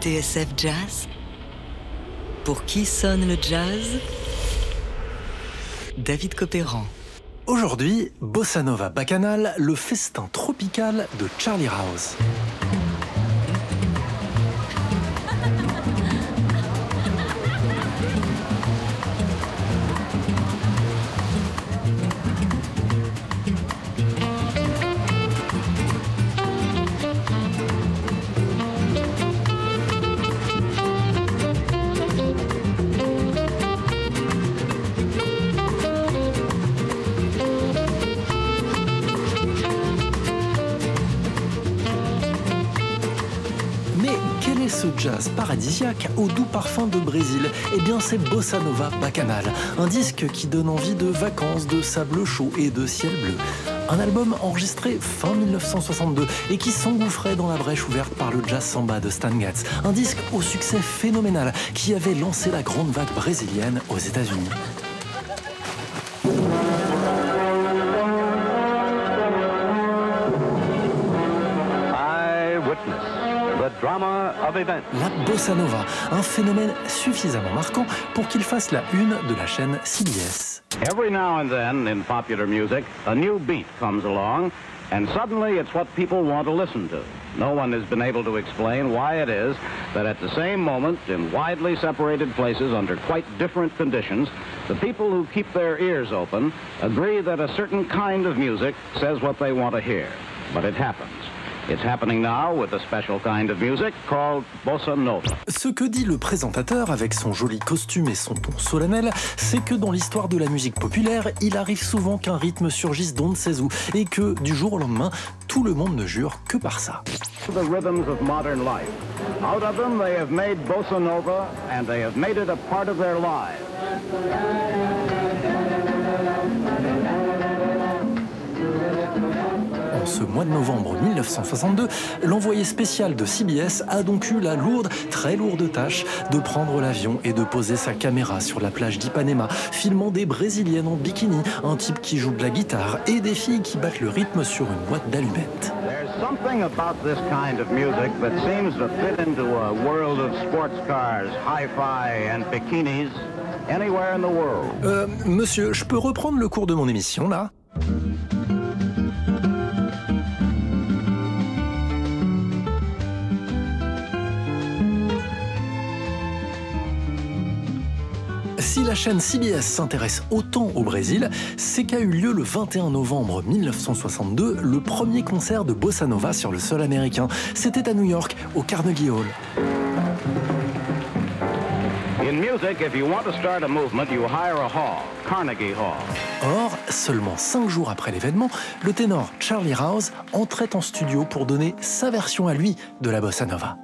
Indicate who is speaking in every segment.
Speaker 1: TSF Jazz Pour qui sonne le jazz? David Copéran.
Speaker 2: Aujourd'hui, Bossa Nova Bacchanal, le festin tropical de Charlie House. Paradisiaque au doux parfum de Brésil Eh bien, c'est Bossa Nova Bacchanal, un disque qui donne envie de vacances, de sable chaud et de ciel bleu. Un album enregistré fin 1962 et qui s'engouffrait dans la brèche ouverte par le jazz samba de Stan Getz. Un disque au succès phénoménal qui avait lancé la grande vague brésilienne aux États-Unis. La bossa nova, un phénomène suffisamment marquant pour qu'il fasse la une de la chaîne CBS.
Speaker 3: Every now and then in popular music, a new beat comes along, and suddenly it's what people want to listen to. No one has been able to explain why it is that at the same moment, in widely separated places under quite different conditions, the people who keep their ears open agree that a certain kind of music says what they want to hear. But it happens. It's happening now with a special kind of music called bossa nova.
Speaker 2: Ce que dit le présentateur avec son joli costume et son ton solennel, c'est que dans l'histoire de la musique populaire, il arrive souvent qu'un rythme surgisse d'on ne sait où et que du jour au lendemain, tout le monde ne jure que par ça.
Speaker 3: The rhythms of modern life. Out of them, they have made bossa nova and they have made it a part of their lives.
Speaker 2: Ce mois de novembre 1962, l'envoyé spécial de CBS a donc eu la lourde, très lourde tâche de prendre l'avion et de poser sa caméra sur la plage d'Ipanema, filmant des Brésiliennes en bikini, un type qui joue de la guitare et des filles qui battent le rythme sur une boîte d'allumettes.
Speaker 3: something about this kind of music that seems to fit into a world of sports cars, hi-fi and bikinis anywhere in the world.
Speaker 2: Euh, monsieur, je peux reprendre le cours de mon émission là? Si la chaîne CBS s'intéresse autant au Brésil, c'est qu'a eu lieu le 21 novembre 1962 le premier concert de bossa nova sur le sol américain. C'était à New York, au Carnegie Hall. Or, seulement cinq jours après l'événement, le ténor Charlie Rouse entrait en studio pour donner sa version à lui de la bossa nova.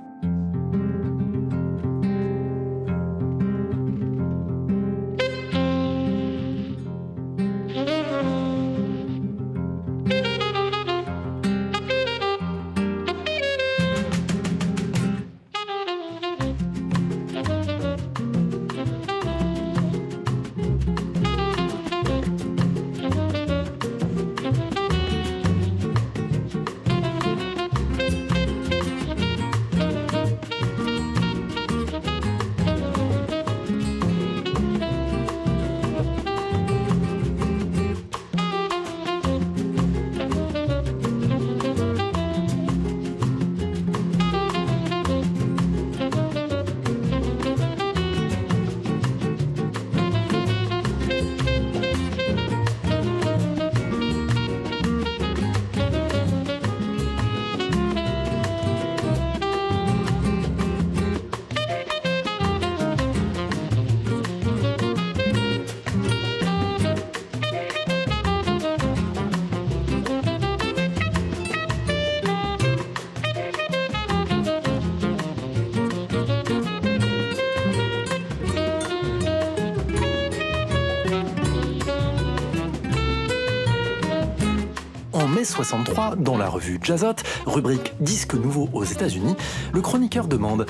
Speaker 2: 63, dans la revue Jazzot, rubrique Disque nouveau aux États-Unis, le chroniqueur demande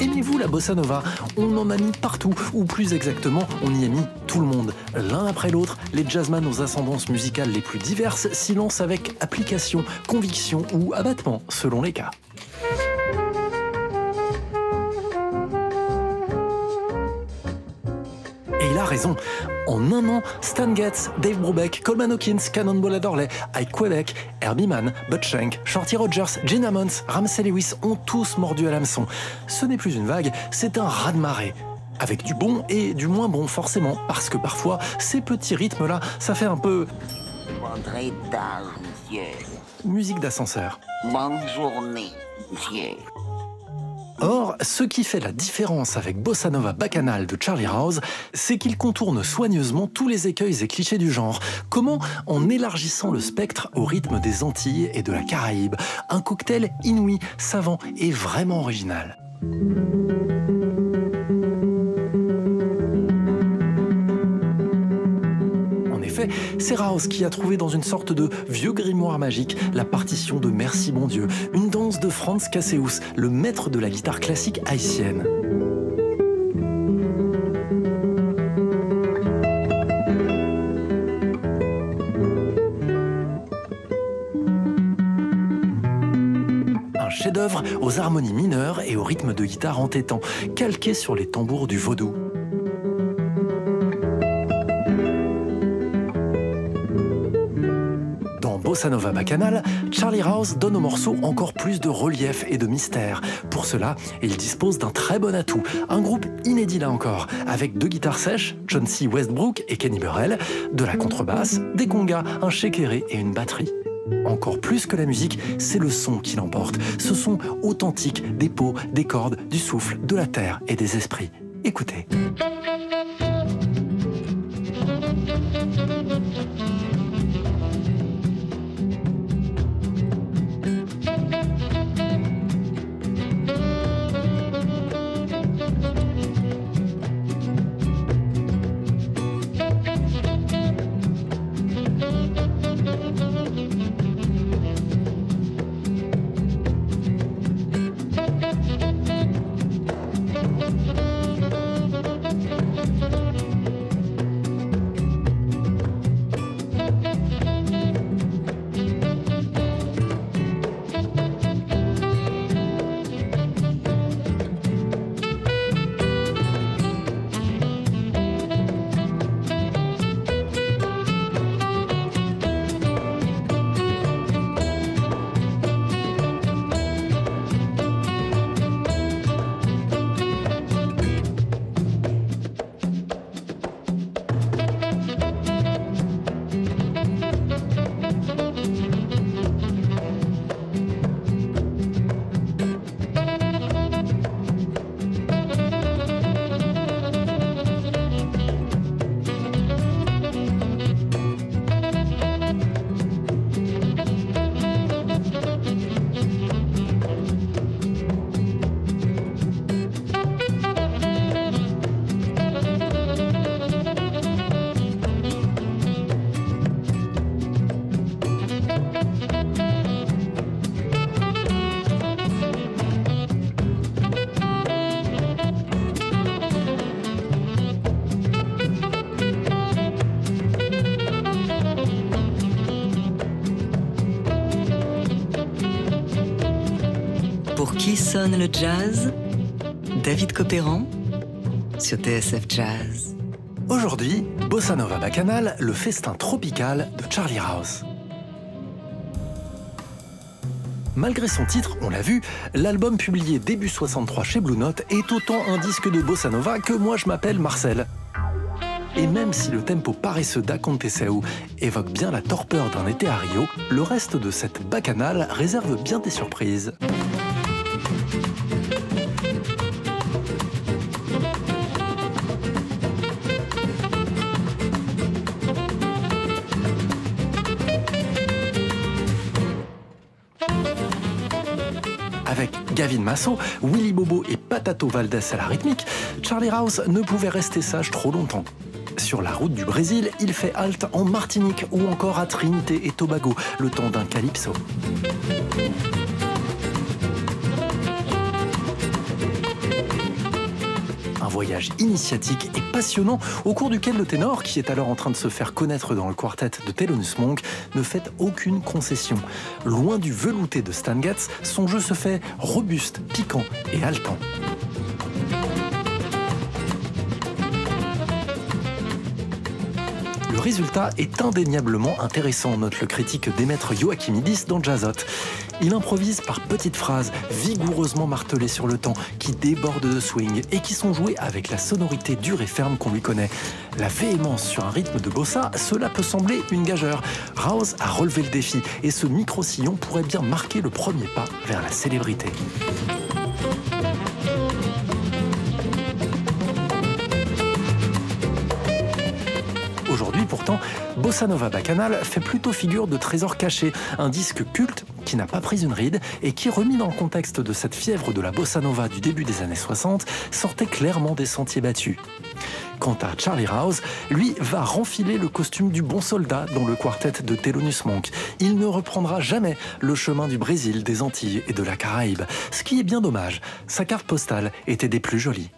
Speaker 2: Aimez-vous la bossa nova? On en a mis partout, ou plus exactement, on y a mis tout le monde. L'un après l'autre, les jazzman aux ascendances musicales les plus diverses s'y lancent avec application, conviction ou abattement, selon les cas. Et il a raison. En un an, Stan Getz, Dave Brubeck, Coleman Hawkins, Cannonball Adderley, Ike Quebec, Herbie Mann, Bud Shank, Shorty Rogers, Gene Ammons, Ramsey Lewis ont tous mordu à l'hameçon. Ce n'est plus une vague, c'est un raz-de-marée. Avec du bon et du moins bon, forcément, parce que parfois, ces petits rythmes-là, ça fait un peu.
Speaker 4: Monsieur.
Speaker 2: musique d'ascenseur.
Speaker 4: Bonne journée, monsieur.
Speaker 2: Or, ce qui fait la différence avec Bossa Nova Bacchanal de Charlie Rouse, c'est qu'il contourne soigneusement tous les écueils et clichés du genre. Comment En élargissant le spectre au rythme des Antilles et de la Caraïbe. Un cocktail inouï, savant et vraiment original. Effet, c'est Rouse qui a trouvé dans une sorte de vieux grimoire magique la partition de Merci mon Dieu, une danse de Franz Casseus, le maître de la guitare classique haïtienne. Un chef-d'œuvre aux harmonies mineures et au rythme de guitare entêtant, calqué sur les tambours du vaudou. Bossa Nova Charlie Rouse donne au morceau encore plus de relief et de mystère. Pour cela, il dispose d'un très bon atout, un groupe inédit là encore, avec deux guitares sèches, John C. Westbrook et Kenny Burrell, de la contrebasse, des congas, un shakeré et une batterie. Encore plus que la musique, c'est le son qui l'emporte. Ce son authentique des peaux, des cordes, du souffle, de la terre et des esprits. Écoutez.
Speaker 1: Pour qui sonne le jazz? David Copéran sur TSF Jazz.
Speaker 2: Aujourd'hui, Bossa Nova Bacchanal, le festin tropical de Charlie Rouse. Malgré son titre, on l'a vu, l'album publié début 63 chez Blue Note est autant un disque de Bossa Nova que moi je m'appelle Marcel. Et même si le tempo paresseux d'Aconteceu évoque bien la torpeur d'un été à Rio, le reste de cette bacchanale réserve bien des surprises. Avec Gavin Masso, Willy Bobo et Patato Valdés à la rythmique, Charlie Rouse ne pouvait rester sage trop longtemps. Sur la route du Brésil, il fait halte en Martinique ou encore à Trinité et Tobago, le temps d'un calypso. Voyage initiatique et passionnant au cours duquel le ténor, qui est alors en train de se faire connaître dans le quartet de Thelonious Monk, ne fait aucune concession. Loin du velouté de Stan Getz, son jeu se fait robuste, piquant et haletant. Résultat est indéniablement intéressant, note le critique Démètre Joachimidis dans Jazzot. Il improvise par petites phrases vigoureusement martelées sur le temps, qui débordent de swing et qui sont jouées avec la sonorité dure et ferme qu'on lui connaît. La véhémence sur un rythme de bossa, cela peut sembler une gageure. Rouse a relevé le défi et ce micro-sillon pourrait bien marquer le premier pas vers la célébrité. Pourtant, Bossa Nova Bacchanal fait plutôt figure de trésor caché, un disque culte qui n'a pas pris une ride et qui, remis dans le contexte de cette fièvre de la Bossa Nova du début des années 60, sortait clairement des sentiers battus. Quant à Charlie Rouse, lui va renfiler le costume du bon soldat dans le quartet de Thelonious Monk. Il ne reprendra jamais le chemin du Brésil, des Antilles et de la Caraïbe, ce qui est bien dommage. Sa carte postale était des plus jolies.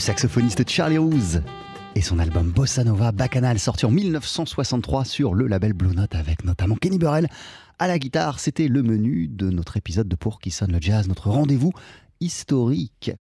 Speaker 5: Saxophoniste Charlie Rouse et son album Bossa Nova Bacchanal sorti en 1963 sur le label Blue Note avec notamment Kenny Burrell à la guitare. C'était le menu de notre épisode de Pour qui sonne le jazz, notre rendez-vous historique.